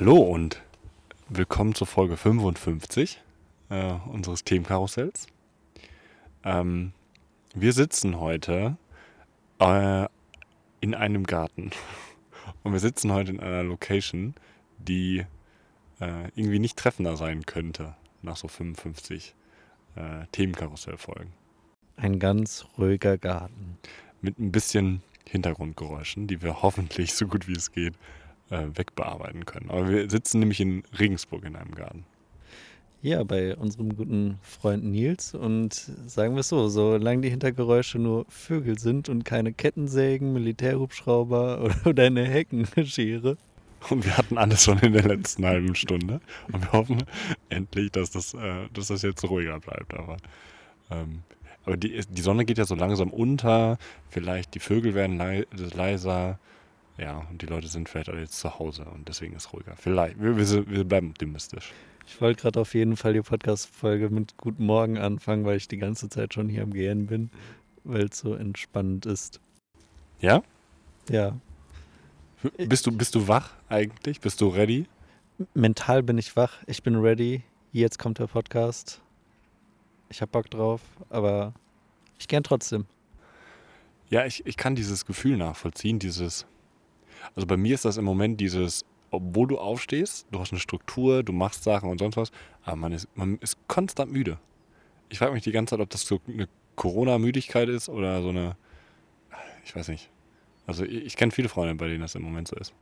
Hallo und willkommen zur Folge 55 äh, unseres Themenkarussells. Ähm, wir sitzen heute äh, in einem Garten und wir sitzen heute in einer Location, die äh, irgendwie nicht treffender sein könnte nach so 55 äh, Themenkarussellfolgen. Ein ganz ruhiger Garten. Mit ein bisschen Hintergrundgeräuschen, die wir hoffentlich so gut wie es geht äh, wegbearbeiten können. Aber wir sitzen nämlich in Regensburg in einem Garten. Ja, bei unserem guten Freund Nils. Und sagen wir es so, solange die Hintergeräusche nur Vögel sind und keine Kettensägen, Militärhubschrauber oder eine Heckenschere. Und wir hatten alles schon in der letzten halben Stunde. Und wir hoffen endlich, dass das, äh, dass das jetzt ruhiger bleibt. Aber, ähm, aber die, die Sonne geht ja so langsam unter. Vielleicht die Vögel werden lei leiser. Ja, und die Leute sind vielleicht alle jetzt zu Hause und deswegen ist es ruhiger. Vielleicht. Wir, wir, wir bleiben optimistisch. Ich wollte gerade auf jeden Fall die Podcast-Folge mit Guten Morgen anfangen, weil ich die ganze Zeit schon hier am Gehen bin, weil es so entspannend ist. Ja? Ja. Bist du, bist du wach eigentlich? Bist du ready? Mental bin ich wach. Ich bin ready. Jetzt kommt der Podcast. Ich habe Bock drauf, aber ich gern trotzdem. Ja, ich, ich kann dieses Gefühl nachvollziehen, dieses. Also bei mir ist das im Moment dieses, obwohl du aufstehst, du hast eine Struktur, du machst Sachen und sonst was, aber man ist, man ist konstant müde. Ich frage mich die ganze Zeit, ob das so eine Corona-Müdigkeit ist oder so eine, ich weiß nicht. Also ich, ich kenne viele Freunde, bei denen das im Moment so ist.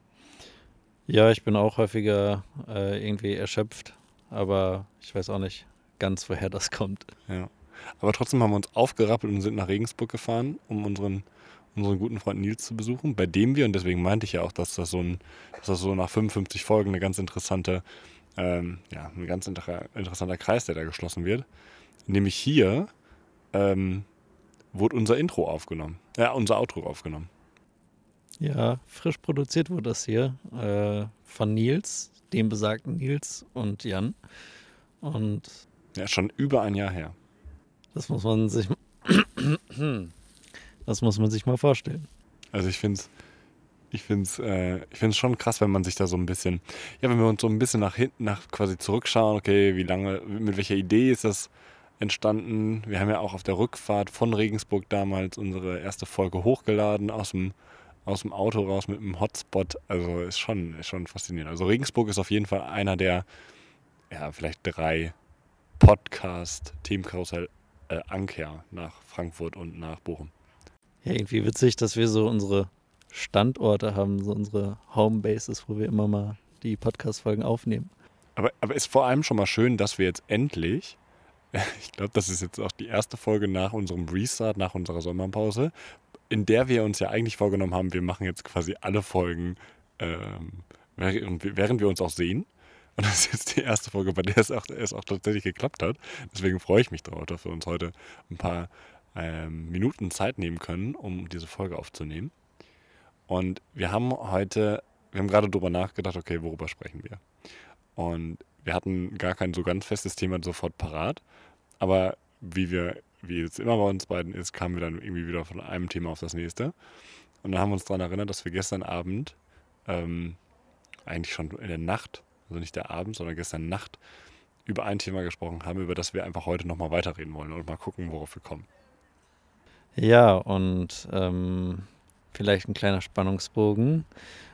Ja, ich bin auch häufiger äh, irgendwie erschöpft, aber ich weiß auch nicht ganz, woher das kommt. Ja. Aber trotzdem haben wir uns aufgerappelt und sind nach Regensburg gefahren, um unseren, unseren guten Freund Nils zu besuchen, bei dem wir, und deswegen meinte ich ja auch, dass das so, ein, dass das so nach 55 Folgen eine ganz interessante, ähm, ja, ein ganz inter interessanter Kreis, der da geschlossen wird. Nämlich hier ähm, wurde unser Intro aufgenommen, ja, unser Outro aufgenommen. Ja, frisch produziert wurde das hier äh, von Nils, dem besagten Nils und Jan. Und ja, schon über ein Jahr her. Das muss man sich, das muss man sich mal vorstellen. Also ich finde es ich find's, äh, ich find's schon krass, wenn man sich da so ein bisschen, ja, wenn wir uns so ein bisschen nach hinten, nach quasi zurückschauen, okay, wie lange, mit welcher Idee ist das entstanden? Wir haben ja auch auf der Rückfahrt von Regensburg damals unsere erste Folge hochgeladen aus dem, aus dem Auto raus mit einem Hotspot. Also ist schon, ist schon faszinierend. Also Regensburg ist auf jeden Fall einer der, ja, vielleicht drei Podcast-Themenkarussell äh, Anker nach Frankfurt und nach Bochum. Ja, irgendwie witzig, dass wir so unsere Standorte haben, so unsere Homebases, wo wir immer mal die Podcast-Folgen aufnehmen. Aber, aber ist vor allem schon mal schön, dass wir jetzt endlich, ich glaube, das ist jetzt auch die erste Folge nach unserem Restart, nach unserer Sommerpause, in der wir uns ja eigentlich vorgenommen haben, wir machen jetzt quasi alle Folgen, ähm, während wir uns auch sehen. Und das ist jetzt die erste Folge, bei der es auch, es auch tatsächlich geklappt hat. Deswegen freue ich mich darauf, dass wir uns heute ein paar ähm, Minuten Zeit nehmen können, um diese Folge aufzunehmen. Und wir haben heute, wir haben gerade darüber nachgedacht, okay, worüber sprechen wir? Und wir hatten gar kein so ganz festes Thema sofort parat. Aber wie wir, wie es immer bei uns beiden ist, kamen wir dann irgendwie wieder von einem Thema auf das nächste. Und dann haben wir uns daran erinnert, dass wir gestern Abend, ähm, eigentlich schon in der Nacht, also nicht der Abend, sondern gestern Nacht, über ein Thema gesprochen haben, über das wir einfach heute nochmal weiterreden wollen und mal gucken, worauf wir kommen. Ja, und ähm, vielleicht ein kleiner Spannungsbogen.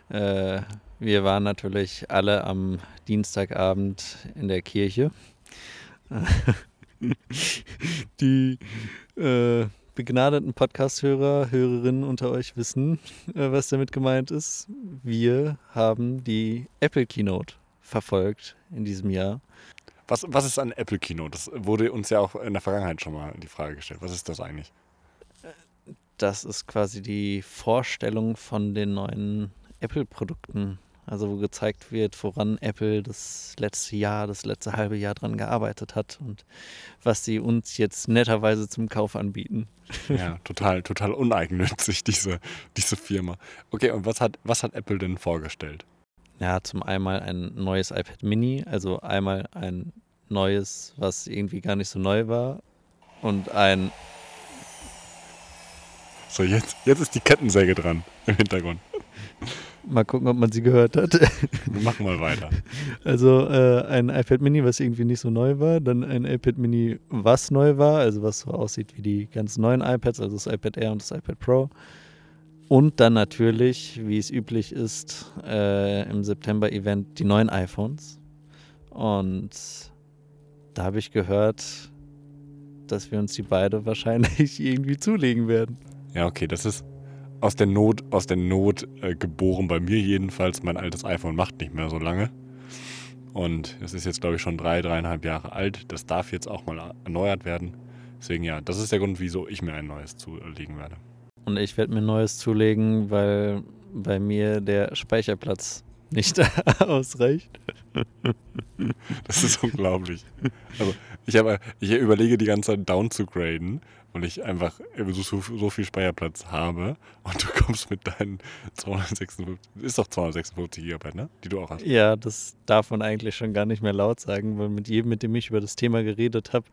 Äh, wir waren natürlich alle am Dienstagabend in der Kirche. Die äh, begnadeten Podcast-Hörer, Hörerinnen unter euch wissen, äh, was damit gemeint ist. Wir haben die Apple Keynote verfolgt in diesem Jahr. Was, was ist ein Apple Keynote? Das wurde uns ja auch in der Vergangenheit schon mal die Frage gestellt. Was ist das eigentlich? Das ist quasi die Vorstellung von den neuen Apple-Produkten. Also wo gezeigt wird, woran Apple das letzte Jahr, das letzte halbe Jahr dran gearbeitet hat und was sie uns jetzt netterweise zum Kauf anbieten. Ja, total, total uneigennützig, diese, diese Firma. Okay, und was hat, was hat Apple denn vorgestellt? Ja, zum einmal ein neues iPad Mini, also einmal ein neues, was irgendwie gar nicht so neu war und ein so, jetzt, jetzt ist die Kettensäge dran im Hintergrund. Mal gucken, ob man sie gehört hat. Wir machen mal weiter. Also äh, ein iPad Mini, was irgendwie nicht so neu war, dann ein iPad Mini, was neu war, also was so aussieht wie die ganz neuen iPads, also das iPad Air und das iPad Pro. Und dann natürlich, wie es üblich ist, äh, im September-Event die neuen iPhones. Und da habe ich gehört, dass wir uns die beide wahrscheinlich irgendwie zulegen werden. Ja, okay, das ist aus der Not, aus der Not äh, geboren bei mir jedenfalls. Mein altes iPhone macht nicht mehr so lange. Und es ist jetzt, glaube ich, schon drei, dreieinhalb Jahre alt. Das darf jetzt auch mal erneuert werden. Deswegen ja, das ist der Grund, wieso ich mir ein neues zulegen werde. Und ich werde mir ein neues zulegen, weil bei mir der Speicherplatz nicht ausreicht. Das ist unglaublich. Also ich, habe, ich überlege die ganze Zeit down zu graden, weil ich einfach so, so viel Speicherplatz habe und du kommst mit deinen 256, ist doch 256 GB, ne? Die du auch hast. Ja, das darf man eigentlich schon gar nicht mehr laut sagen, weil mit jedem, mit dem ich über das Thema geredet habe,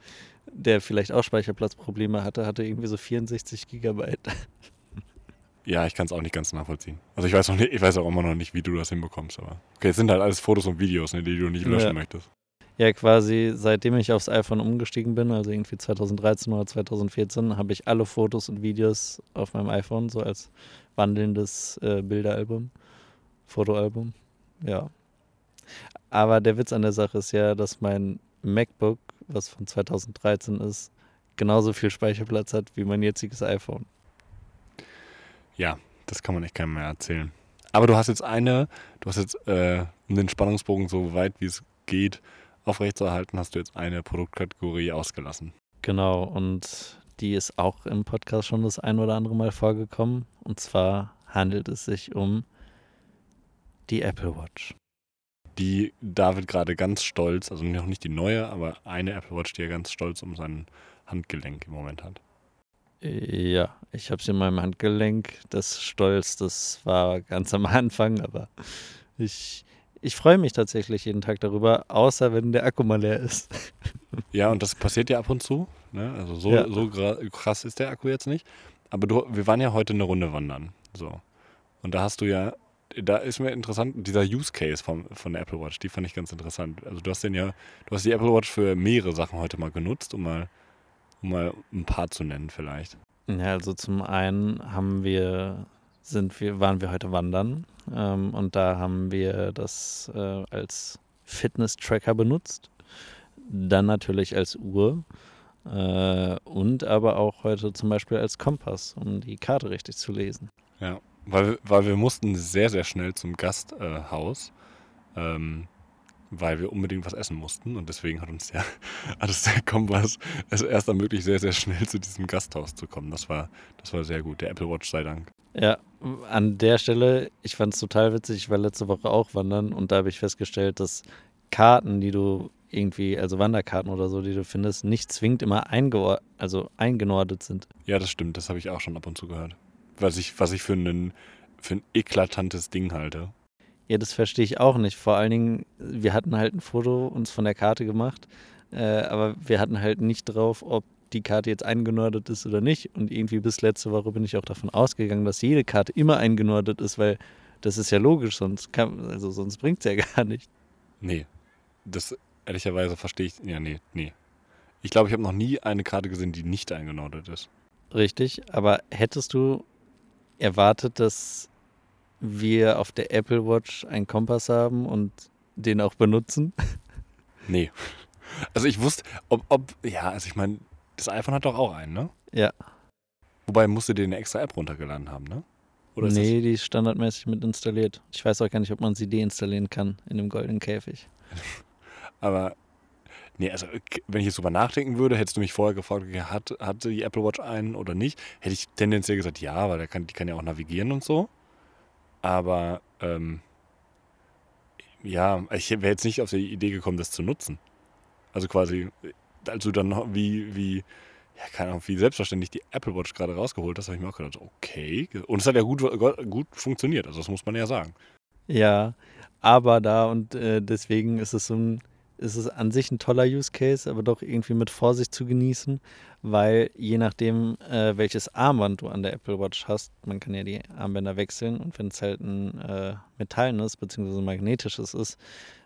der vielleicht auch Speicherplatzprobleme hatte, hatte irgendwie so 64 Gigabyte. Ja, ich kann es auch nicht ganz nachvollziehen. Also ich weiß auch nicht, ich weiß auch immer noch nicht, wie du das hinbekommst, aber. Okay, es sind halt alles Fotos und Videos, ne, die du nicht löschen ja. möchtest. Ja, quasi seitdem ich aufs iPhone umgestiegen bin, also irgendwie 2013 oder 2014, habe ich alle Fotos und Videos auf meinem iPhone, so als wandelndes äh, Bilderalbum, Fotoalbum. Ja. Aber der Witz an der Sache ist ja, dass mein MacBook, was von 2013 ist, genauso viel Speicherplatz hat wie mein jetziges iPhone. Ja, das kann man echt keinem mehr erzählen. Aber du hast jetzt eine, du hast jetzt, äh, um den Spannungsbogen so weit wie es geht aufrechtzuerhalten, hast du jetzt eine Produktkategorie ausgelassen. Genau, und die ist auch im Podcast schon das ein oder andere Mal vorgekommen. Und zwar handelt es sich um die Apple Watch. Die David gerade ganz stolz, also noch nicht die neue, aber eine Apple Watch, die er ganz stolz um sein Handgelenk im Moment hat. Ja, ich habe sie in meinem Handgelenk. Das Stolz, das war ganz am Anfang, aber ich, ich freue mich tatsächlich jeden Tag darüber, außer wenn der Akku mal leer ist. Ja, und das passiert ja ab und zu. Ne? Also so, ja. so krass ist der Akku jetzt nicht. Aber du, wir waren ja heute eine Runde wandern. So. Und da hast du ja, da ist mir interessant, dieser Use Case vom, von der Apple Watch, die fand ich ganz interessant. Also du hast den ja, du hast die Apple Watch für mehrere Sachen heute mal genutzt, um mal um mal ein paar zu nennen vielleicht. Ja, also zum einen haben wir, sind wir, waren wir heute wandern ähm, und da haben wir das äh, als Fitness-Tracker benutzt. Dann natürlich als Uhr äh, und aber auch heute zum Beispiel als Kompass, um die Karte richtig zu lesen. Ja, weil, weil wir mussten sehr, sehr schnell zum Gasthaus. Äh, ähm, weil wir unbedingt was essen mussten und deswegen hat uns der, hat uns der Kompass es erst ermöglicht, sehr, sehr schnell zu diesem Gasthaus zu kommen. Das war, das war sehr gut. Der Apple Watch sei Dank. Ja, an der Stelle, ich fand es total witzig, ich war letzte Woche auch wandern und da habe ich festgestellt, dass Karten, die du irgendwie, also Wanderkarten oder so, die du findest, nicht zwingend immer also eingenordet sind. Ja, das stimmt, das habe ich auch schon ab und zu gehört. Was ich, was ich für, einen, für ein eklatantes Ding halte. Ja, das verstehe ich auch nicht. Vor allen Dingen, wir hatten halt ein Foto uns von der Karte gemacht, äh, aber wir hatten halt nicht drauf, ob die Karte jetzt eingenordet ist oder nicht. Und irgendwie bis letzte Woche bin ich auch davon ausgegangen, dass jede Karte immer eingenordet ist, weil das ist ja logisch, sonst, kann, also sonst bringt es ja gar nicht. Nee, das ehrlicherweise verstehe ich. Ja, nee, nee. Ich glaube, ich habe noch nie eine Karte gesehen, die nicht eingenordet ist. Richtig, aber hättest du erwartet, dass wir auf der Apple Watch einen Kompass haben und den auch benutzen? Nee. Also ich wusste, ob, ob ja, also ich meine, das iPhone hat doch auch einen, ne? Ja. Wobei musst du dir eine extra App runtergeladen haben, ne? Oder ist nee, die ist standardmäßig mit installiert. Ich weiß auch gar nicht, ob man sie deinstallieren kann in dem goldenen Käfig. Aber, nee, also wenn ich jetzt drüber nachdenken würde, hättest du mich vorher gefragt, hat, hatte die Apple Watch einen oder nicht, hätte ich tendenziell gesagt, ja, weil der kann, die kann ja auch navigieren und so. Aber ähm, ja, ich wäre jetzt nicht auf die Idee gekommen, das zu nutzen. Also quasi, als du dann wie, wie, ja, keine Ahnung, wie selbstverständlich die Apple Watch gerade rausgeholt hast, habe ich mir auch gedacht, okay. Und es hat ja gut, gut funktioniert, also das muss man ja sagen. Ja, aber da und äh, deswegen ist es so ein, ist es an sich ein toller Use Case, aber doch irgendwie mit Vorsicht zu genießen, weil je nachdem, äh, welches Armband du an der Apple Watch hast, man kann ja die Armbänder wechseln und wenn es halt ein äh, metallenes bzw. magnetisches ist,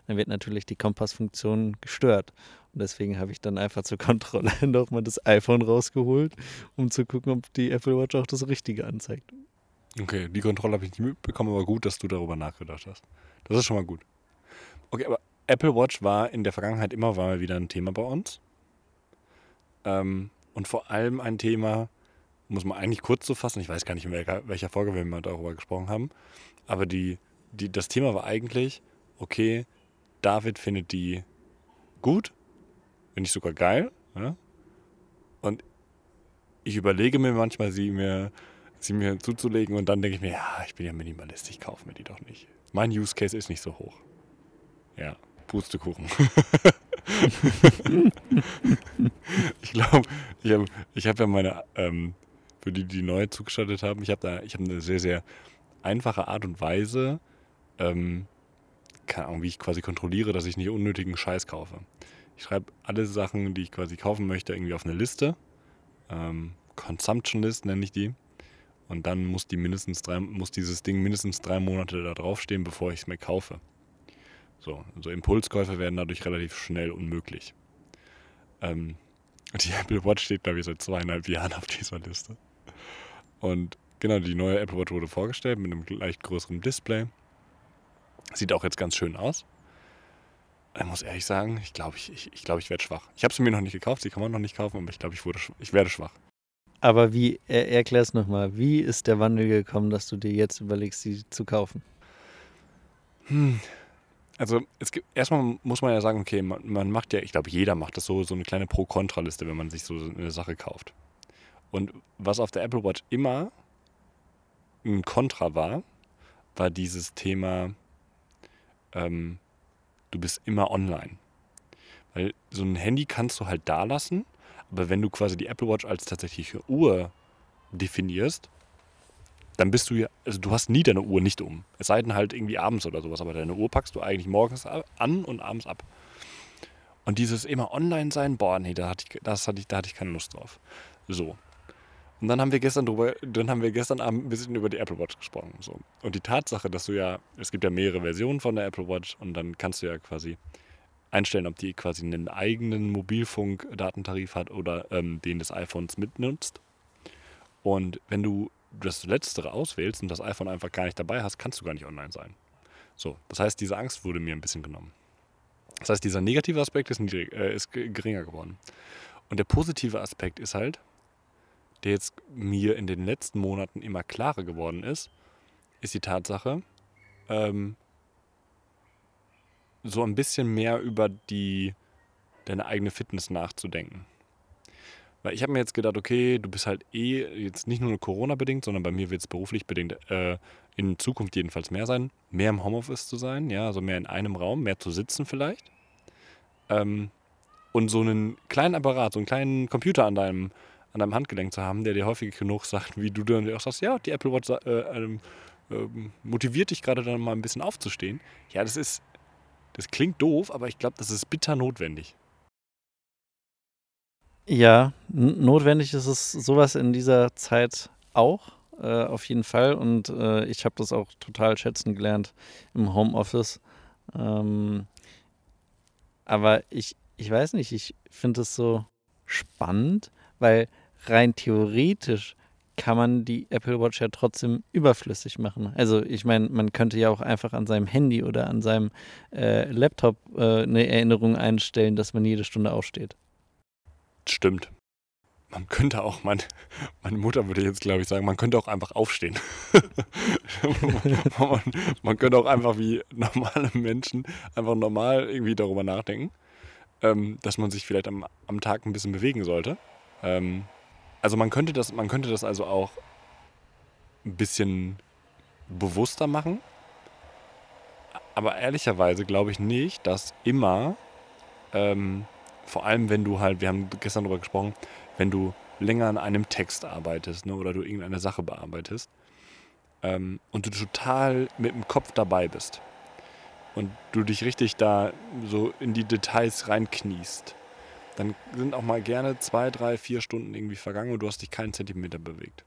dann wird natürlich die Kompassfunktion gestört. Und deswegen habe ich dann einfach zur Kontrolle nochmal das iPhone rausgeholt, um zu gucken, ob die Apple Watch auch das Richtige anzeigt. Okay, die Kontrolle habe ich nicht mitbekommen, aber gut, dass du darüber nachgedacht hast. Das ist schon mal gut. Okay, aber Apple Watch war in der Vergangenheit immer mal wieder ein Thema bei uns. Ähm, und vor allem ein Thema, muss man eigentlich kurz so fassen, ich weiß gar nicht, in welcher, welcher Folge wir mal darüber gesprochen haben, aber die, die, das Thema war eigentlich, okay, David findet die gut, wenn nicht sogar geil. Ja? Und ich überlege mir manchmal, sie mir, sie mir zuzulegen und dann denke ich mir, ja, ich bin ja Minimalist, ich kaufe mir die doch nicht. Mein Use Case ist nicht so hoch. Ja, Pustekuchen. ich glaube, ich habe ich hab ja meine, ähm, für die, die neu zugeschaltet haben, ich habe habe eine sehr, sehr einfache Art und Weise, ähm, keine Ahnung, wie ich quasi kontrolliere, dass ich nicht unnötigen Scheiß kaufe. Ich schreibe alle Sachen, die ich quasi kaufen möchte, irgendwie auf eine Liste. Ähm, Consumption List nenne ich die. Und dann muss die mindestens drei, muss dieses Ding mindestens drei Monate da draufstehen, bevor ich es mir kaufe. So, also Impulskäufe werden dadurch relativ schnell unmöglich. Ähm, die Apple Watch steht, glaube ich, seit zweieinhalb Jahren auf dieser Liste. Und genau, die neue Apple Watch wurde vorgestellt mit einem leicht größeren Display. Sieht auch jetzt ganz schön aus. Ich muss ehrlich sagen, ich glaube, ich, ich, ich, glaub, ich werde schwach. Ich habe sie mir noch nicht gekauft, sie kann man noch nicht kaufen, aber ich glaube, ich, ich werde schwach. Aber wie, er, erklär es nochmal, wie ist der Wandel gekommen, dass du dir jetzt überlegst, sie zu kaufen? Hm, also es gibt, erstmal muss man ja sagen, okay, man, man macht ja, ich glaube, jeder macht das so, so eine kleine Pro-Kontra-Liste, wenn man sich so eine Sache kauft. Und was auf der Apple Watch immer ein Kontra war, war dieses Thema, ähm, du bist immer online. Weil so ein Handy kannst du halt da lassen, aber wenn du quasi die Apple Watch als tatsächliche Uhr definierst, dann bist du ja, also du hast nie deine Uhr nicht um. Es sei denn halt irgendwie abends oder sowas, aber deine Uhr packst du eigentlich morgens an und abends ab. Und dieses immer online sein, boah, nee, da hatte ich, das hatte ich, da hatte ich keine Lust drauf. So. Und dann haben wir gestern drüber, dann haben wir gestern Abend ein bisschen über die Apple Watch gesprochen. So. Und die Tatsache, dass du ja, es gibt ja mehrere Versionen von der Apple Watch und dann kannst du ja quasi einstellen, ob die quasi einen eigenen Mobilfunk-Datentarif hat oder ähm, den des iPhones mitnutzt. Und wenn du das Letztere auswählst und das iPhone einfach gar nicht dabei hast, kannst du gar nicht online sein. So, das heißt, diese Angst wurde mir ein bisschen genommen. Das heißt, dieser negative Aspekt ist, niedrig, äh, ist geringer geworden. Und der positive Aspekt ist halt, der jetzt mir in den letzten Monaten immer klarer geworden ist, ist die Tatsache, ähm, so ein bisschen mehr über die, deine eigene Fitness nachzudenken. Weil ich habe mir jetzt gedacht, okay, du bist halt eh jetzt nicht nur Corona-bedingt, sondern bei mir wird es beruflich bedingt äh, in Zukunft jedenfalls mehr sein, mehr im Homeoffice zu sein, ja, also mehr in einem Raum, mehr zu sitzen vielleicht. Ähm, und so einen kleinen Apparat, so einen kleinen Computer an deinem, an deinem Handgelenk zu haben, der dir häufig genug sagt, wie du dann auch sagst, ja, die Apple Watch äh, äh, motiviert dich gerade dann mal ein bisschen aufzustehen. Ja, das ist, das klingt doof, aber ich glaube, das ist bitter notwendig. Ja, notwendig ist es sowas in dieser Zeit auch, äh, auf jeden Fall. Und äh, ich habe das auch total schätzen gelernt im Homeoffice. Ähm, aber ich, ich weiß nicht, ich finde es so spannend, weil rein theoretisch kann man die Apple Watch ja trotzdem überflüssig machen. Also ich meine, man könnte ja auch einfach an seinem Handy oder an seinem äh, Laptop äh, eine Erinnerung einstellen, dass man jede Stunde aufsteht. Stimmt. Man könnte auch, mein, meine Mutter würde jetzt, glaube ich, sagen, man könnte auch einfach aufstehen. man, man, könnte auch einfach wie normale Menschen einfach normal irgendwie darüber nachdenken, ähm, dass man sich vielleicht am, am Tag ein bisschen bewegen sollte. Ähm, also man könnte das, man könnte das also auch ein bisschen bewusster machen. Aber ehrlicherweise glaube ich nicht, dass immer ähm, vor allem, wenn du halt, wir haben gestern darüber gesprochen, wenn du länger an einem Text arbeitest ne, oder du irgendeine Sache bearbeitest ähm, und du total mit dem Kopf dabei bist, und du dich richtig da so in die Details reinkniest, dann sind auch mal gerne zwei, drei, vier Stunden irgendwie vergangen und du hast dich keinen Zentimeter bewegt.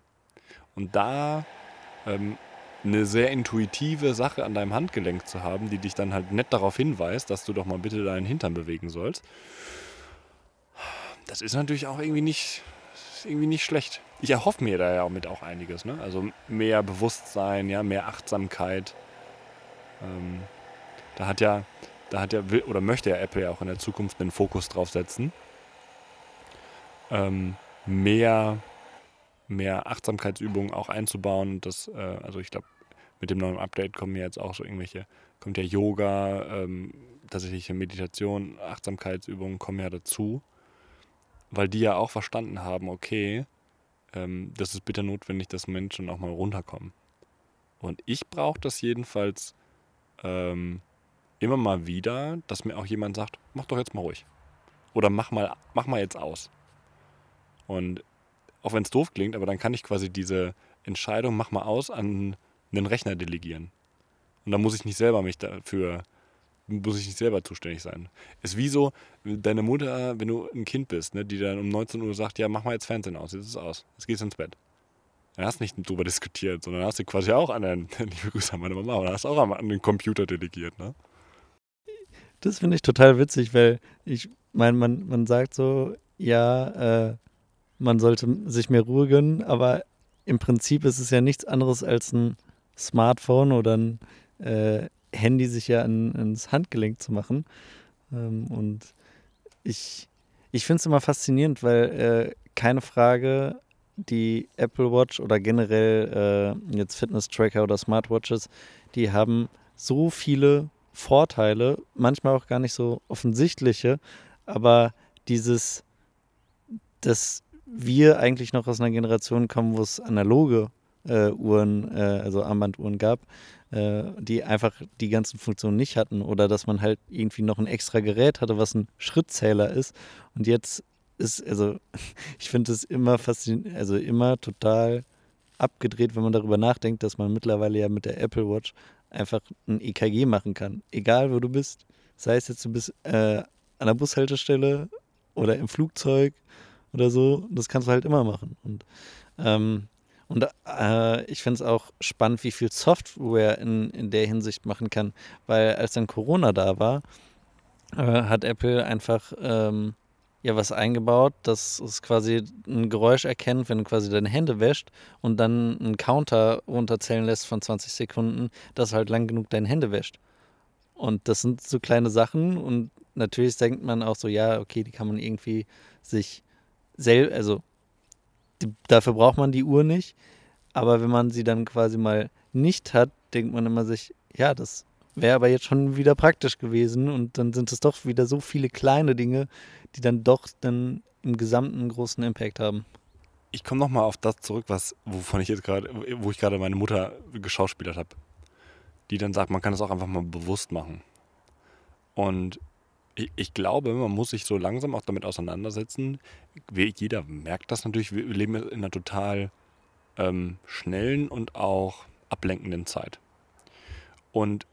Und da ähm, eine sehr intuitive Sache an deinem Handgelenk zu haben, die dich dann halt nett darauf hinweist, dass du doch mal bitte deinen Hintern bewegen sollst, das ist natürlich auch irgendwie nicht, irgendwie nicht schlecht. Ich erhoffe mir da ja auch mit auch einiges. Ne? Also mehr Bewusstsein, ja, mehr Achtsamkeit. Ähm, da hat ja, da hat ja, will, oder möchte ja Apple ja auch in der Zukunft einen Fokus drauf setzen. Ähm, mehr, mehr Achtsamkeitsübungen auch einzubauen. Das, äh, also ich glaube, mit dem neuen Update kommen ja jetzt auch so irgendwelche, kommt ja Yoga, ähm, tatsächliche Meditation, Achtsamkeitsübungen kommen ja dazu weil die ja auch verstanden haben, okay, ähm, das ist bitter notwendig, dass Menschen auch mal runterkommen. Und ich brauche das jedenfalls ähm, immer mal wieder, dass mir auch jemand sagt, mach doch jetzt mal ruhig. Oder mach mal, mach mal jetzt aus. Und auch wenn es doof klingt, aber dann kann ich quasi diese Entscheidung, mach mal aus, an einen Rechner delegieren. Und dann muss ich nicht selber mich dafür muss ich nicht selber zuständig sein. Ist wie so, deine Mutter, wenn du ein Kind bist, ne, die dann um 19 Uhr sagt, ja, mach mal jetzt Fernsehen aus, jetzt ist es aus, jetzt gehst du ins Bett. Dann hast du nicht drüber diskutiert, sondern hast du quasi auch an den, liebe Grüße an meine Mama, oder hast auch an den Computer delegiert, ne? Das finde ich total witzig, weil ich meine, man, man sagt so, ja, äh, man sollte sich mehr Ruhe gönnen, aber im Prinzip ist es ja nichts anderes als ein Smartphone oder ein äh, Handy sich ja an, ans Handgelenk zu machen. Ähm, und ich, ich finde es immer faszinierend, weil äh, keine Frage, die Apple Watch oder generell äh, jetzt Fitness-Tracker oder Smartwatches, die haben so viele Vorteile, manchmal auch gar nicht so offensichtliche, aber dieses, dass wir eigentlich noch aus einer Generation kommen, wo es analoge äh, Uhren, äh, also Armbanduhren gab, äh, die einfach die ganzen Funktionen nicht hatten oder dass man halt irgendwie noch ein extra Gerät hatte, was ein Schrittzähler ist. Und jetzt ist, also ich finde es immer faszinierend, also immer total abgedreht, wenn man darüber nachdenkt, dass man mittlerweile ja mit der Apple Watch einfach ein EKG machen kann. Egal wo du bist. Sei es jetzt, du bist äh, an der Bushaltestelle oder im Flugzeug oder so, das kannst du halt immer machen. Und ähm, und äh, ich finde es auch spannend, wie viel Software in, in der Hinsicht machen kann. Weil als dann Corona da war, äh, hat Apple einfach ähm, ja was eingebaut, dass es quasi ein Geräusch erkennt, wenn du quasi deine Hände wäscht und dann einen Counter runterzählen lässt von 20 Sekunden, dass halt lang genug deine Hände wäscht. Und das sind so kleine Sachen und natürlich denkt man auch so, ja, okay, die kann man irgendwie sich selbst, also dafür braucht man die Uhr nicht. Aber wenn man sie dann quasi mal nicht hat, denkt man immer sich, ja, das wäre aber jetzt schon wieder praktisch gewesen. Und dann sind es doch wieder so viele kleine Dinge, die dann doch dann im Gesamten großen Impact haben. Ich komme nochmal auf das zurück, was, wovon ich jetzt gerade, wo ich gerade meine Mutter geschauspielert habe. Die dann sagt, man kann das auch einfach mal bewusst machen. Und ich, ich, glaube, man muss sich so langsam auch damit auseinandersetzen. Jeder merkt das natürlich. Wir leben in einer total ähm, schnellen und auch ablenkenden Zeit. Und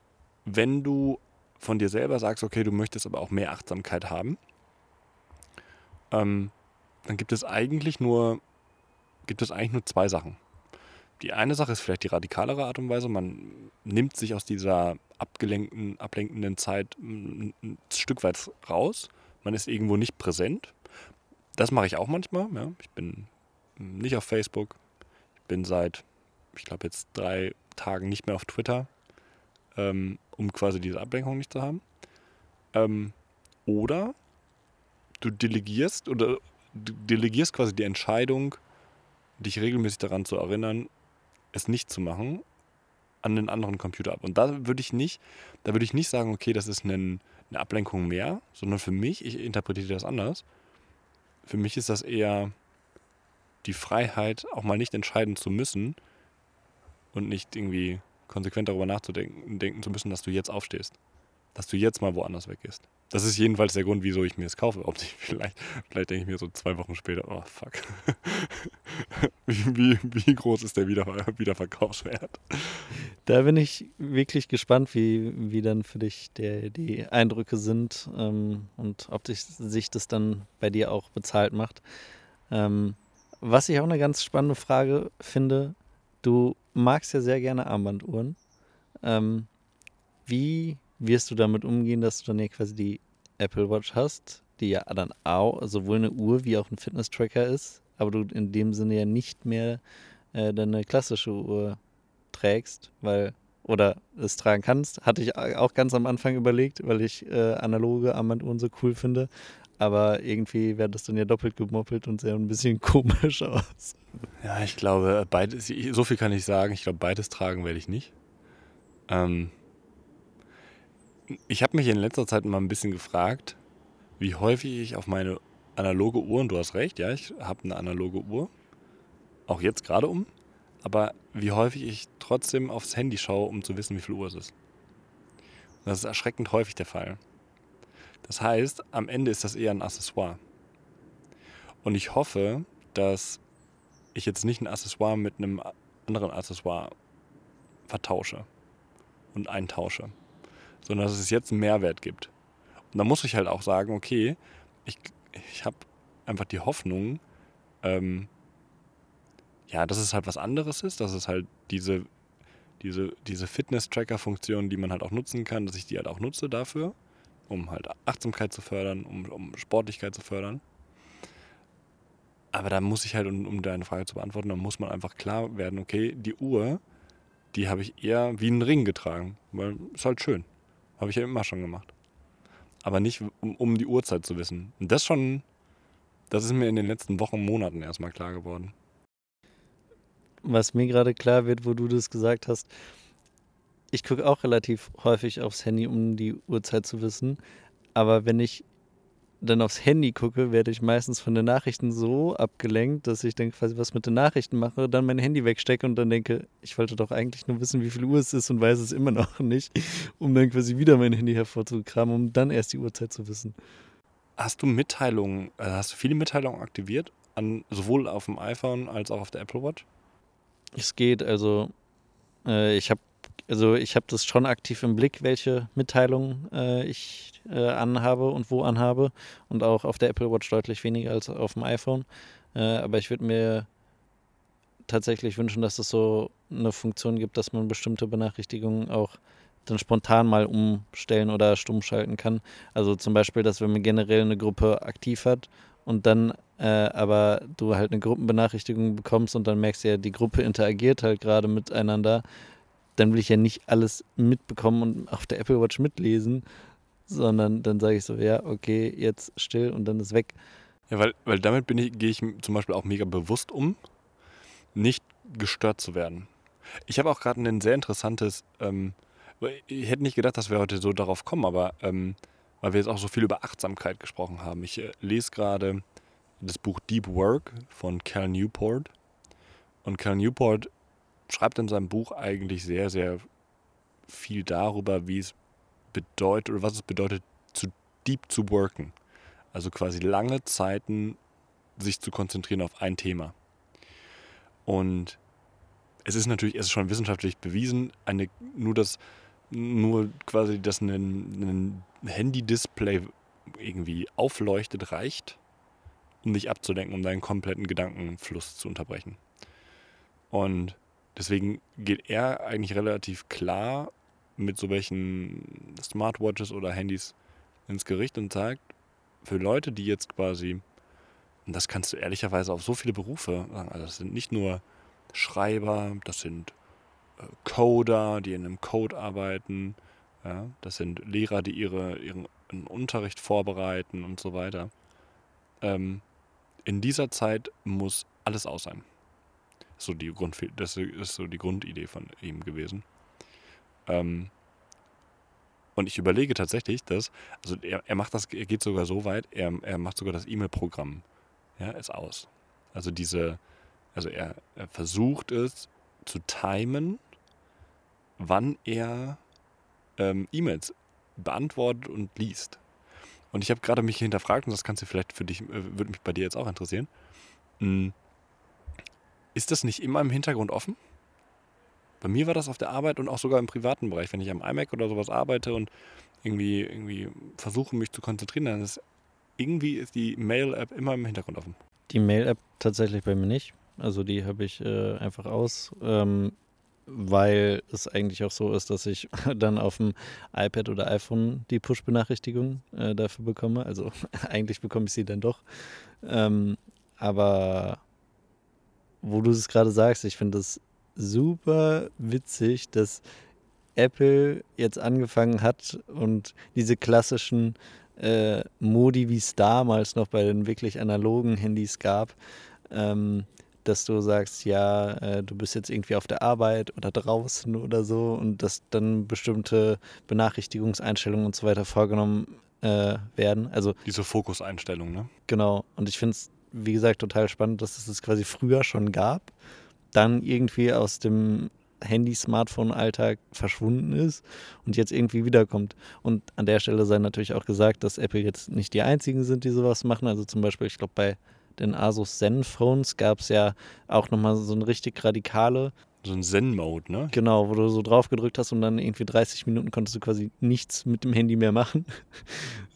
wenn du von dir selber sagst, okay, du möchtest aber auch mehr Achtsamkeit haben, ähm, dann gibt es eigentlich nur gibt es eigentlich nur zwei Sachen. Die eine Sache ist vielleicht die radikalere Art und Weise. Man nimmt sich aus dieser abgelenkten, ablenkenden Zeit ein, ein Stück weit raus. Man ist irgendwo nicht präsent. Das mache ich auch manchmal. Ja. Ich bin nicht auf Facebook. Ich bin seit, ich glaube, jetzt drei Tagen nicht mehr auf Twitter, ähm, um quasi diese Ablenkung nicht zu haben. Ähm, oder du delegierst oder du delegierst quasi die Entscheidung, dich regelmäßig daran zu erinnern, es nicht zu machen, an den anderen Computer ab. Und da würde ich nicht, da würde ich nicht sagen, okay, das ist ein, eine Ablenkung mehr, sondern für mich, ich interpretiere das anders. Für mich ist das eher die Freiheit, auch mal nicht entscheiden zu müssen und nicht irgendwie konsequent darüber nachzudenken denken zu müssen, dass du jetzt aufstehst. Dass du jetzt mal woanders weggehst. Das ist jedenfalls der Grund, wieso ich mir es kaufe. Ob ich vielleicht, vielleicht denke ich mir so zwei Wochen später, oh fuck. wie, wie, groß ist der Wiederver Wiederverkaufswert? Da bin ich wirklich gespannt, wie, wie dann für dich der, die Eindrücke sind ähm, und ob dich, sich das dann bei dir auch bezahlt macht. Ähm, was ich auch eine ganz spannende Frage finde, du magst ja sehr gerne Armbanduhren. Ähm, wie wirst du damit umgehen, dass du dann ja quasi die Apple Watch hast, die ja dann auch sowohl eine Uhr wie auch ein Fitness-Tracker ist, aber du in dem Sinne ja nicht mehr äh, deine klassische Uhr trägst, weil oder es tragen kannst, hatte ich auch ganz am Anfang überlegt, weil ich äh, analoge Armbanduhren so cool finde. Aber irgendwie wäre das dann ja doppelt gemoppelt und sehr ein bisschen komisch aus. Ja, ich glaube, beides, so viel kann ich sagen. Ich glaube, beides tragen werde ich nicht. Ähm, ich habe mich in letzter Zeit mal ein bisschen gefragt, wie häufig ich auf meine analoge Uhr, und du hast recht, ja, ich habe eine analoge Uhr, auch jetzt gerade um, aber wie häufig ich trotzdem aufs Handy schaue, um zu wissen, wie viel Uhr es ist. Und das ist erschreckend häufig der Fall. Das heißt, am Ende ist das eher ein Accessoire. Und ich hoffe, dass ich jetzt nicht ein Accessoire mit einem anderen Accessoire vertausche und eintausche, sondern dass es jetzt einen Mehrwert gibt. Und da muss ich halt auch sagen, okay, ich, ich habe einfach die Hoffnung, ähm, ja, dass es halt was anderes ist, dass es halt diese, diese, diese Fitness-Tracker-Funktion, die man halt auch nutzen kann, dass ich die halt auch nutze dafür, um halt Achtsamkeit zu fördern, um, um Sportlichkeit zu fördern. Aber da muss ich halt, um, um deine Frage zu beantworten, da muss man einfach klar werden, okay, die Uhr, die habe ich eher wie einen Ring getragen, weil ist halt schön. Habe ich ja immer schon gemacht. Aber nicht, um, um die Uhrzeit zu wissen. Und das schon, das ist mir in den letzten Wochen, Monaten erstmal klar geworden was mir gerade klar wird, wo du das gesagt hast, ich gucke auch relativ häufig aufs Handy, um die Uhrzeit zu wissen. Aber wenn ich dann aufs Handy gucke, werde ich meistens von den Nachrichten so abgelenkt, dass ich dann quasi was mit den Nachrichten mache, dann mein Handy wegstecke und dann denke, ich wollte doch eigentlich nur wissen, wie viel Uhr es ist und weiß es immer noch nicht, um dann quasi wieder mein Handy hervorzukramen, um dann erst die Uhrzeit zu wissen. Hast du Mitteilungen, äh, hast du viele Mitteilungen aktiviert, an, sowohl auf dem iPhone als auch auf der Apple Watch? Es geht, also äh, ich habe also ich habe das schon aktiv im Blick, welche Mitteilungen äh, ich äh, anhabe und wo anhabe und auch auf der Apple Watch deutlich weniger als auf dem iPhone. Äh, aber ich würde mir tatsächlich wünschen, dass es so eine Funktion gibt, dass man bestimmte Benachrichtigungen auch dann spontan mal umstellen oder stumm schalten kann. Also zum Beispiel, dass wenn man generell eine Gruppe aktiv hat und dann äh, aber du halt eine Gruppenbenachrichtigung bekommst und dann merkst du ja, die Gruppe interagiert halt gerade miteinander, dann will ich ja nicht alles mitbekommen und auf der Apple Watch mitlesen, sondern dann sage ich so, ja, okay, jetzt still und dann ist weg. Ja, weil, weil damit bin ich, gehe ich zum Beispiel auch mega bewusst um, nicht gestört zu werden. Ich habe auch gerade ein sehr interessantes, ähm, ich hätte nicht gedacht, dass wir heute so darauf kommen, aber ähm, weil wir jetzt auch so viel über Achtsamkeit gesprochen haben. Ich äh, lese gerade das Buch Deep Work von Cal Newport. Und Cal Newport schreibt in seinem Buch eigentlich sehr, sehr viel darüber, wie es bedeutet oder was es bedeutet, zu deep zu worken. Also quasi lange Zeiten sich zu konzentrieren auf ein Thema. Und es ist natürlich, es ist schon wissenschaftlich bewiesen, eine, nur das, nur quasi, dass ein, ein Handy-Display irgendwie aufleuchtet, reicht, um dich abzulenken, um deinen kompletten Gedankenfluss zu unterbrechen. Und deswegen geht er eigentlich relativ klar mit so welchen Smartwatches oder Handys ins Gericht und sagt, für Leute, die jetzt quasi, und das kannst du ehrlicherweise auf so viele Berufe sagen, also das sind nicht nur Schreiber, das sind äh, Coder, die in einem Code arbeiten, ja, das sind Lehrer, die ihre, ihren Unterricht vorbereiten und so weiter. Ähm, in dieser Zeit muss alles aus sein. So die Grund, das ist so die Grundidee von ihm gewesen. Ähm, und ich überlege tatsächlich, dass, also er, er macht das, er geht sogar so weit, er, er macht sogar das E-Mail-Programm, ja, ist aus. Also diese, also er, er versucht es zu timen, wann er ähm, E-Mails beantwortet und liest. Und ich habe gerade mich hinterfragt, und das kannst du vielleicht für dich, äh, würde mich bei dir jetzt auch interessieren. Ist das nicht immer im Hintergrund offen? Bei mir war das auf der Arbeit und auch sogar im privaten Bereich. Wenn ich am iMac oder sowas arbeite und irgendwie, irgendwie versuche, mich zu konzentrieren, dann ist irgendwie ist die Mail-App immer im Hintergrund offen. Die Mail-App tatsächlich bei mir nicht. Also die habe ich äh, einfach aus, ähm, weil es eigentlich auch so ist, dass ich dann auf dem iPad oder iPhone die Push-Benachrichtigung äh, dafür bekomme. Also eigentlich bekomme ich sie dann doch. Ähm, aber wo du es gerade sagst, ich finde es super witzig, dass Apple jetzt angefangen hat und diese klassischen äh, Modi, wie es damals noch bei den wirklich analogen Handys gab, ähm, dass du sagst, ja, äh, du bist jetzt irgendwie auf der Arbeit oder draußen oder so und dass dann bestimmte Benachrichtigungseinstellungen und so weiter vorgenommen äh, werden. Also diese Fokuseinstellung, ne? Genau. Und ich finde es, wie gesagt, total spannend, dass es das quasi früher schon gab, dann irgendwie aus dem Handy-Smartphone-Alltag verschwunden ist und jetzt irgendwie wiederkommt. Und an der Stelle sei natürlich auch gesagt, dass Apple jetzt nicht die einzigen sind, die sowas machen. Also zum Beispiel, ich glaube, bei den Asus Zen Phones gab es ja auch nochmal so eine richtig radikale. So ein Zen-Mode, ne? Genau, wo du so drauf gedrückt hast und dann irgendwie 30 Minuten konntest du quasi nichts mit dem Handy mehr machen.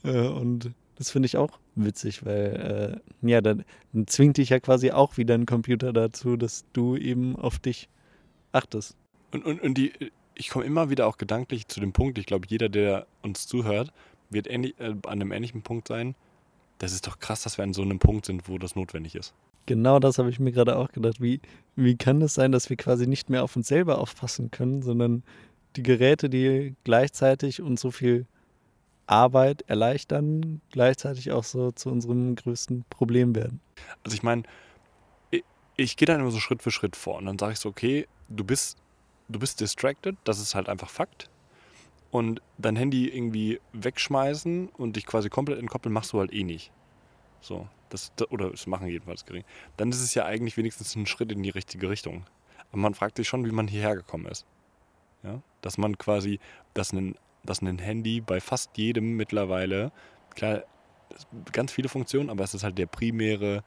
Äh, und das finde ich auch witzig, weil äh, ja, dann, dann zwingt dich ja quasi auch wieder ein Computer dazu, dass du eben auf dich achtest. Und, und, und die, ich komme immer wieder auch gedanklich zu dem Punkt, ich glaube, jeder, der uns zuhört, wird ähnlich, äh, an einem ähnlichen Punkt sein, das ist doch krass, dass wir an so einem Punkt sind, wo das notwendig ist. Genau das habe ich mir gerade auch gedacht. Wie, wie kann es sein, dass wir quasi nicht mehr auf uns selber aufpassen können, sondern die Geräte, die gleichzeitig uns so viel Arbeit erleichtern, gleichzeitig auch so zu unserem größten Problem werden? Also ich meine, ich, ich gehe dann immer so Schritt für Schritt vor und dann sage ich so, okay, du bist, du bist distracted, das ist halt einfach Fakt und dein Handy irgendwie wegschmeißen und dich quasi komplett entkoppeln, machst du halt eh nicht. So, das, oder es machen jedenfalls gering. Dann ist es ja eigentlich wenigstens ein Schritt in die richtige Richtung. Aber man fragt sich schon, wie man hierher gekommen ist. Ja? Dass man quasi, dass ein, dass ein Handy bei fast jedem mittlerweile, klar, ganz viele Funktionen, aber es ist halt der primäre,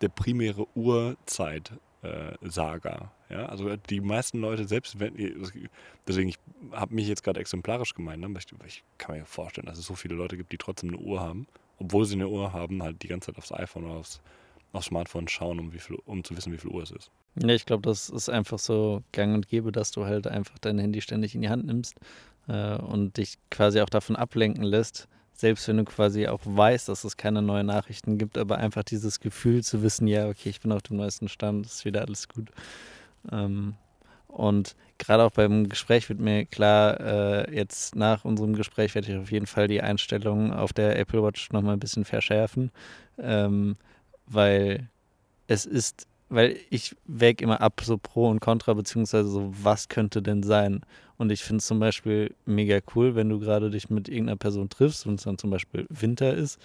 der primäre Uhrzeit äh, Saga. Ja? Also die meisten Leute, selbst wenn, deswegen, ich habe mich jetzt gerade exemplarisch gemeint, ne? ich, ich, kann mir vorstellen, dass es so viele Leute gibt, die trotzdem eine Uhr haben, obwohl sie eine Uhr haben, halt die ganze Zeit aufs iPhone oder aufs, aufs Smartphone schauen, um, wie viel, um zu wissen, wie viel Uhr es ist. Ja, ich glaube, das ist einfach so gang und gäbe, dass du halt einfach dein Handy ständig in die Hand nimmst äh, und dich quasi auch davon ablenken lässt, selbst wenn du quasi auch weißt, dass es keine neuen Nachrichten gibt, aber einfach dieses Gefühl zu wissen, ja, okay, ich bin auf dem neuesten Stand, ist wieder alles gut. Ähm, und gerade auch beim Gespräch wird mir klar, äh, jetzt nach unserem Gespräch werde ich auf jeden Fall die Einstellungen auf der Apple Watch nochmal ein bisschen verschärfen, ähm, weil es ist weil ich wäge immer ab, so Pro und Contra, beziehungsweise so, was könnte denn sein? Und ich finde es zum Beispiel mega cool, wenn du gerade dich mit irgendeiner Person triffst und es dann zum Beispiel Winter ist,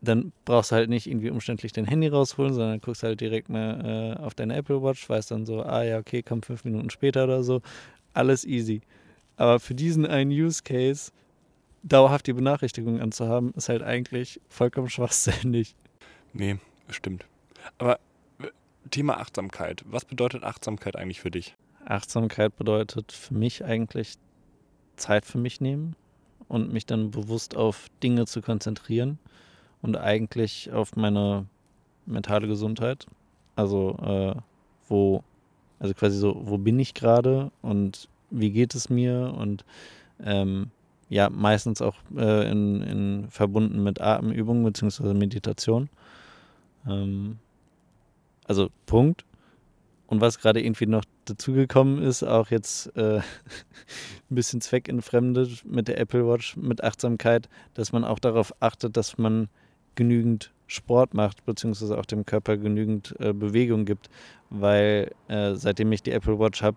dann brauchst du halt nicht irgendwie umständlich dein Handy rausholen, sondern guckst halt direkt mal äh, auf deine Apple Watch, weißt dann so, ah ja, okay, komm fünf Minuten später oder so. Alles easy. Aber für diesen einen Use Case dauerhaft die Benachrichtigung anzuhaben, ist halt eigentlich vollkommen schwachsinnig. Nee, stimmt. Aber Thema Achtsamkeit. Was bedeutet Achtsamkeit eigentlich für dich? Achtsamkeit bedeutet für mich eigentlich Zeit für mich nehmen und mich dann bewusst auf Dinge zu konzentrieren und eigentlich auf meine mentale Gesundheit. Also äh, wo, also quasi so, wo bin ich gerade und wie geht es mir und ähm, ja, meistens auch äh, in, in verbunden mit Atemübungen bzw. Meditation. Ähm, also Punkt. Und was gerade irgendwie noch dazugekommen ist, auch jetzt äh, ein bisschen zweckentfremdet mit der Apple Watch, mit Achtsamkeit, dass man auch darauf achtet, dass man genügend Sport macht, beziehungsweise auch dem Körper genügend äh, Bewegung gibt, weil äh, seitdem ich die Apple Watch habe,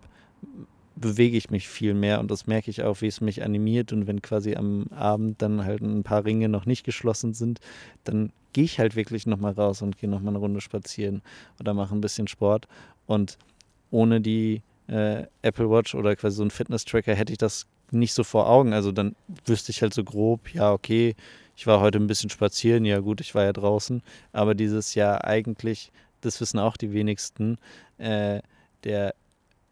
bewege ich mich viel mehr und das merke ich auch, wie es mich animiert. Und wenn quasi am Abend dann halt ein paar Ringe noch nicht geschlossen sind, dann gehe ich halt wirklich nochmal raus und gehe nochmal eine Runde spazieren oder mache ein bisschen Sport. Und ohne die äh, Apple Watch oder quasi so ein Fitness-Tracker hätte ich das nicht so vor Augen. Also dann wüsste ich halt so grob, ja, okay, ich war heute ein bisschen spazieren, ja gut, ich war ja draußen, aber dieses Jahr eigentlich, das wissen auch die wenigsten, äh, der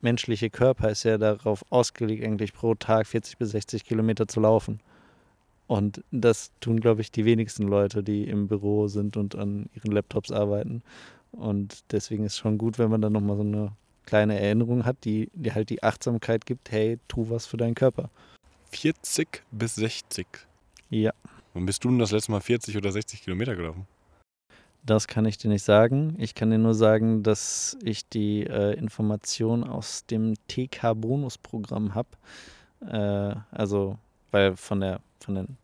menschliche Körper ist ja darauf ausgelegt, eigentlich pro Tag 40 bis 60 Kilometer zu laufen. Und das tun, glaube ich, die wenigsten Leute, die im Büro sind und an ihren Laptops arbeiten. Und deswegen ist es schon gut, wenn man dann nochmal so eine kleine Erinnerung hat, die dir halt die Achtsamkeit gibt, hey, tu was für deinen Körper. 40 bis 60. Ja. Wann bist du denn das letzte Mal 40 oder 60 Kilometer gelaufen? Das kann ich dir nicht sagen. Ich kann dir nur sagen, dass ich die äh, Information aus dem TK-Bonus-Programm habe. Äh, also, weil von der von den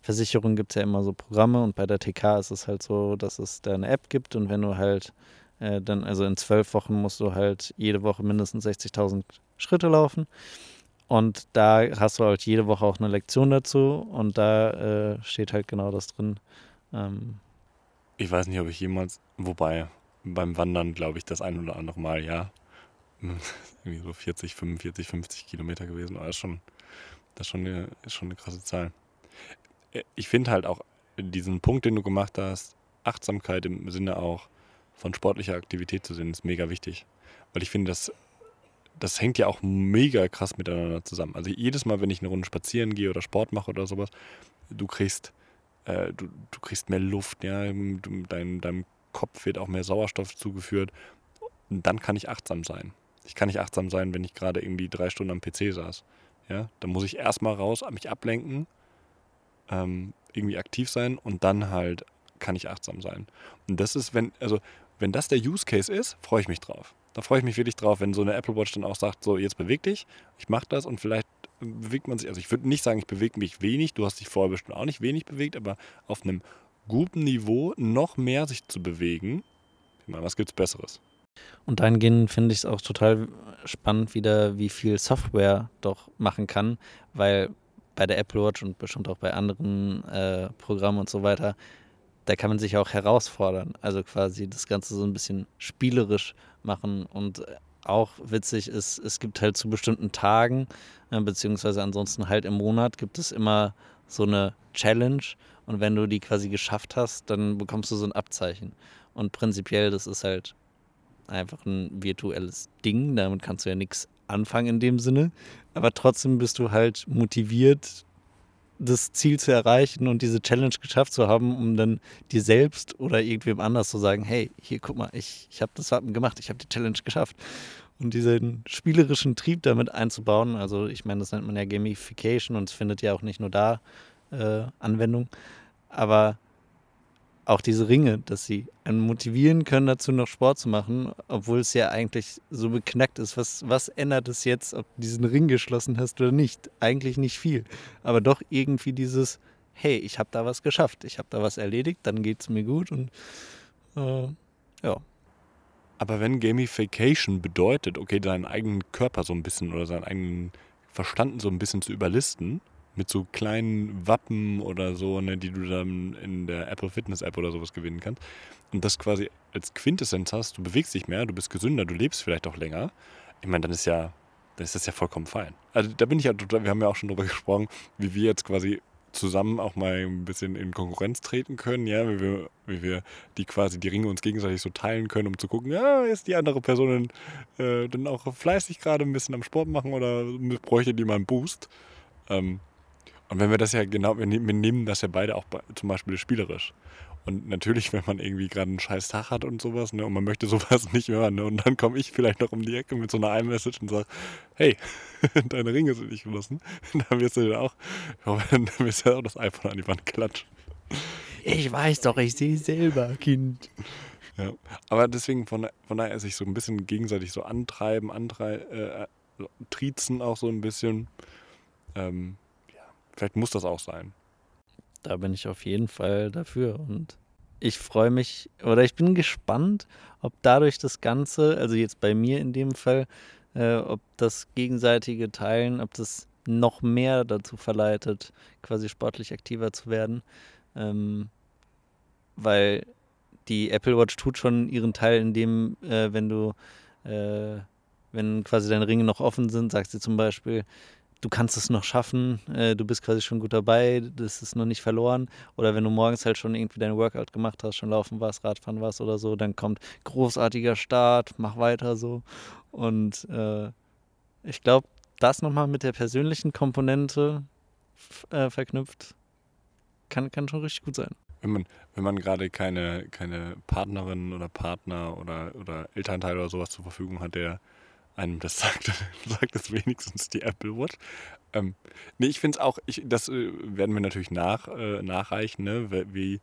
Versicherungen gibt es ja immer so Programme und bei der TK ist es halt so, dass es da eine App gibt und wenn du halt äh, dann, also in zwölf Wochen musst du halt jede Woche mindestens 60.000 Schritte laufen. Und da hast du halt jede Woche auch eine Lektion dazu und da äh, steht halt genau das drin. Ähm, ich weiß nicht, ob ich jemals, wobei beim Wandern glaube ich das ein oder andere Mal, ja. Irgendwie so 40, 45, 50 Kilometer gewesen, aber das ist schon, das ist schon, eine, ist schon eine krasse Zahl. Äh, ich finde halt auch diesen Punkt, den du gemacht hast, Achtsamkeit im Sinne auch von sportlicher Aktivität zu sehen, ist mega wichtig. Weil ich finde, das, das hängt ja auch mega krass miteinander zusammen. Also jedes Mal, wenn ich eine Runde spazieren gehe oder Sport mache oder sowas, du kriegst äh, du, du kriegst mehr Luft, ja, dein, deinem Kopf wird auch mehr Sauerstoff zugeführt. Und dann kann ich achtsam sein. Ich kann nicht achtsam sein, wenn ich gerade irgendwie drei Stunden am PC saß. Ja, dann muss ich erstmal raus, mich ablenken, ähm, irgendwie aktiv sein und dann halt kann ich achtsam sein. Und das ist, wenn, also, wenn das der Use Case ist, freue ich mich drauf. Da freue ich mich wirklich drauf, wenn so eine Apple Watch dann auch sagt, so jetzt beweg dich, ich mache das und vielleicht bewegt man sich, also ich würde nicht sagen, ich bewege mich wenig, du hast dich vorher bestimmt auch nicht wenig bewegt, aber auf einem guten Niveau noch mehr sich zu bewegen, ich meine, was gibt es Besseres? Und dahingehend finde ich es auch total spannend wieder, wie viel Software doch machen kann, weil bei der Apple Watch und bestimmt auch bei anderen äh, Programmen und so weiter, da kann man sich auch herausfordern. Also quasi das Ganze so ein bisschen spielerisch machen und auch witzig ist, es gibt halt zu bestimmten Tagen, äh, beziehungsweise ansonsten halt im Monat gibt es immer so eine Challenge. Und wenn du die quasi geschafft hast, dann bekommst du so ein Abzeichen. Und prinzipiell, das ist halt einfach ein virtuelles Ding, damit kannst du ja nichts anfangen in dem Sinne, aber trotzdem bist du halt motiviert, das Ziel zu erreichen und diese Challenge geschafft zu haben, um dann dir selbst oder irgendwem anders zu sagen, hey, hier guck mal, ich, ich habe das gemacht, ich habe die Challenge geschafft. Und diesen spielerischen Trieb damit einzubauen, also ich meine, das nennt man ja Gamification und es findet ja auch nicht nur da äh, Anwendung, aber auch diese Ringe, dass sie einen motivieren können, dazu noch Sport zu machen, obwohl es ja eigentlich so beknackt ist. Was, was ändert es jetzt, ob du diesen Ring geschlossen hast oder nicht? Eigentlich nicht viel. Aber doch irgendwie dieses, hey, ich habe da was geschafft, ich habe da was erledigt, dann geht es mir gut und äh, ja. Aber wenn Gamification bedeutet, okay, deinen eigenen Körper so ein bisschen oder seinen eigenen Verstanden so ein bisschen zu überlisten, mit so kleinen Wappen oder so, ne, die du dann in der Apple Fitness App oder sowas gewinnen kannst. Und das quasi als Quintessenz hast, du bewegst dich mehr, du bist gesünder, du lebst vielleicht auch länger. Ich meine, dann ist ja, dann ist das ja vollkommen fein. Also da bin ich ja wir haben ja auch schon drüber gesprochen, wie wir jetzt quasi zusammen auch mal ein bisschen in Konkurrenz treten können, ja, wie wir, wie wir die quasi die Ringe uns gegenseitig so teilen können, um zu gucken, ja, ist die andere Person äh, dann auch fleißig gerade ein bisschen am Sport machen oder bräuchte die mal einen Boost. Ähm, und wenn wir das ja genau, wir nehmen das ja beide auch zum Beispiel spielerisch. Und natürlich, wenn man irgendwie gerade einen scheiß Tag hat und sowas, ne, und man möchte sowas nicht hören, ne, und dann komme ich vielleicht noch um die Ecke mit so einer iMessage und sage, hey, deine Ringe sind nicht geschlossen, dann wirst du dann auch, dann wirst du auch das iPhone an die Wand klatschen. Ich weiß doch, ich sehe selber, Kind. Ja, aber deswegen von, von daher sich so ein bisschen gegenseitig so antreiben, antreiben, äh, triezen auch so ein bisschen. Ähm, Vielleicht muss das auch sein. Da bin ich auf jeden Fall dafür und ich freue mich oder ich bin gespannt, ob dadurch das Ganze, also jetzt bei mir in dem Fall, äh, ob das gegenseitige Teilen, ob das noch mehr dazu verleitet, quasi sportlich aktiver zu werden. Ähm, weil die Apple Watch tut schon ihren Teil, indem, äh, wenn du, äh, wenn quasi deine Ringe noch offen sind, sagst du zum Beispiel, du kannst es noch schaffen, äh, du bist quasi schon gut dabei, das ist noch nicht verloren. Oder wenn du morgens halt schon irgendwie dein Workout gemacht hast, schon laufen warst, Radfahren warst oder so, dann kommt großartiger Start, mach weiter so. Und äh, ich glaube, das nochmal mit der persönlichen Komponente äh, verknüpft, kann, kann schon richtig gut sein. Wenn man, wenn man gerade keine, keine Partnerin oder Partner oder, oder Elternteil oder sowas zur Verfügung hat, der einem das sagt, sagt es wenigstens die Apple Watch. Ähm, nee, ich finde es auch, ich, das äh, werden wir natürlich nach, äh, nachreichen, ne? wie,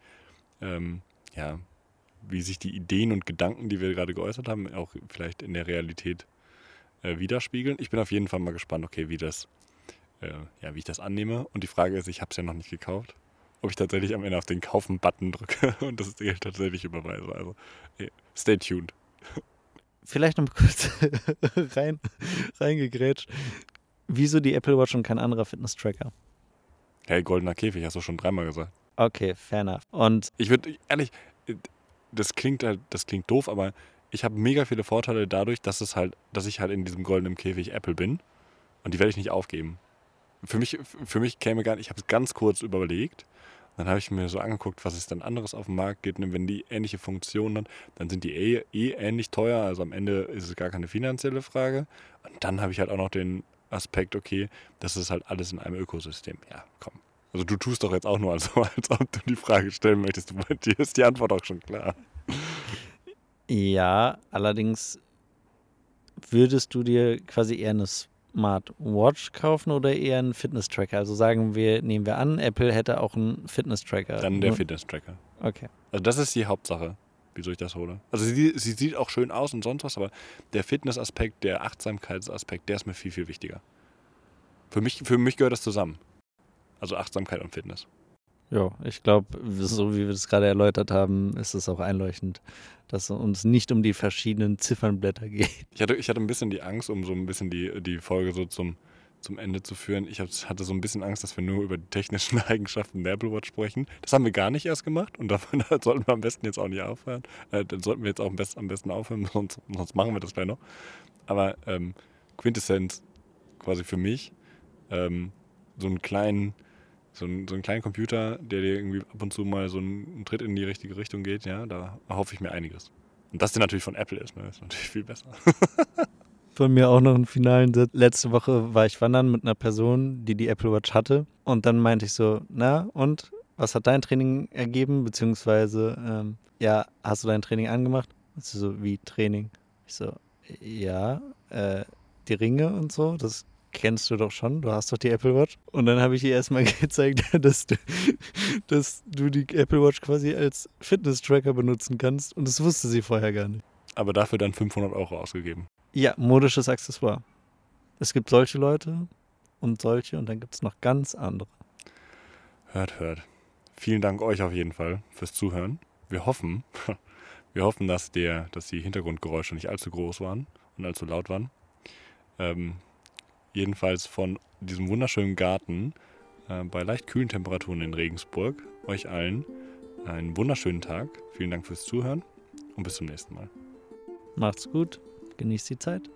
ähm, ja, wie sich die Ideen und Gedanken, die wir gerade geäußert haben, auch vielleicht in der Realität äh, widerspiegeln. Ich bin auf jeden Fall mal gespannt, okay, wie das, äh, ja, wie ich das annehme. Und die Frage ist, ich habe es ja noch nicht gekauft, ob ich tatsächlich am Ende auf den Kaufen-Button drücke und das Geld tatsächlich überweise. Also, stay tuned vielleicht noch kurz rein, reingegrätscht. Wieso die Apple Watch und kein anderer Fitness-Tracker? Hey, goldener Käfig, hast du schon dreimal gesagt. Okay, fair enough. Und ich würde, ehrlich, das klingt halt, das klingt doof, aber ich habe mega viele Vorteile dadurch, dass es halt, dass ich halt in diesem goldenen Käfig Apple bin. Und die werde ich nicht aufgeben. Für mich, für mich käme gar nicht, ich habe es ganz kurz überlegt dann habe ich mir so angeguckt, was es dann anderes auf dem Markt gibt. Und wenn die ähnliche Funktionen haben, dann sind die eh, eh ähnlich teuer. Also am Ende ist es gar keine finanzielle Frage. Und dann habe ich halt auch noch den Aspekt, okay, das ist halt alles in einem Ökosystem. Ja, komm. Also du tust doch jetzt auch nur so, als ob du die Frage stellen möchtest. Bei dir ist die Antwort auch schon klar. Ja, allerdings würdest du dir quasi eher eine Smartwatch kaufen oder eher einen Fitness-Tracker? Also sagen wir, nehmen wir an, Apple hätte auch einen Fitness-Tracker. Dann der Fitness-Tracker. Okay. Also das ist die Hauptsache, wieso ich das hole. Also sie, sie sieht auch schön aus und sonst was, aber der Fitness-Aspekt, der Achtsamkeitsaspekt, der ist mir viel, viel wichtiger. Für mich, für mich gehört das zusammen. Also Achtsamkeit und Fitness. Ja, ich glaube, so wie wir das gerade erläutert haben, ist es auch einleuchtend, dass es uns nicht um die verschiedenen Ziffernblätter geht. Ich hatte, ich hatte ein bisschen die Angst, um so ein bisschen die, die Folge so zum, zum Ende zu führen. Ich hatte so ein bisschen Angst, dass wir nur über die technischen Eigenschaften der Apple Watch sprechen. Das haben wir gar nicht erst gemacht und davon sollten wir am besten jetzt auch nicht aufhören. Äh, dann sollten wir jetzt auch am besten, am besten aufhören, sonst, sonst machen wir das gleich noch. Aber ähm, Quintessenz quasi für mich, ähm, so einen kleinen so, ein, so einen kleinen Computer, der dir irgendwie ab und zu mal so einen Tritt in die richtige Richtung geht, ja, da hoffe ich mir einiges. Und dass der natürlich von Apple ist, ne, ist natürlich viel besser. von mir auch noch einen finalen Satz. Letzte Woche war ich wandern mit einer Person, die die Apple Watch hatte. Und dann meinte ich so, na und, was hat dein Training ergeben? Beziehungsweise, ähm, ja, hast du dein Training angemacht? Und sie so, wie Training? Ich so, ja, äh, die Ringe und so, das kennst du doch schon, du hast doch die Apple Watch. Und dann habe ich ihr erstmal gezeigt, dass du, dass du die Apple Watch quasi als Fitness-Tracker benutzen kannst. Und das wusste sie vorher gar nicht. Aber dafür dann 500 Euro ausgegeben. Ja, modisches Accessoire. Es gibt solche Leute und solche und dann gibt es noch ganz andere. Hört, hört. Vielen Dank euch auf jeden Fall fürs Zuhören. Wir hoffen, wir hoffen, dass, der, dass die Hintergrundgeräusche nicht allzu groß waren und allzu laut waren. Ähm, jedenfalls von diesem wunderschönen Garten äh, bei leicht kühlen Temperaturen in Regensburg. Euch allen äh, einen wunderschönen Tag. Vielen Dank fürs Zuhören und bis zum nächsten Mal. Macht's gut, genießt die Zeit.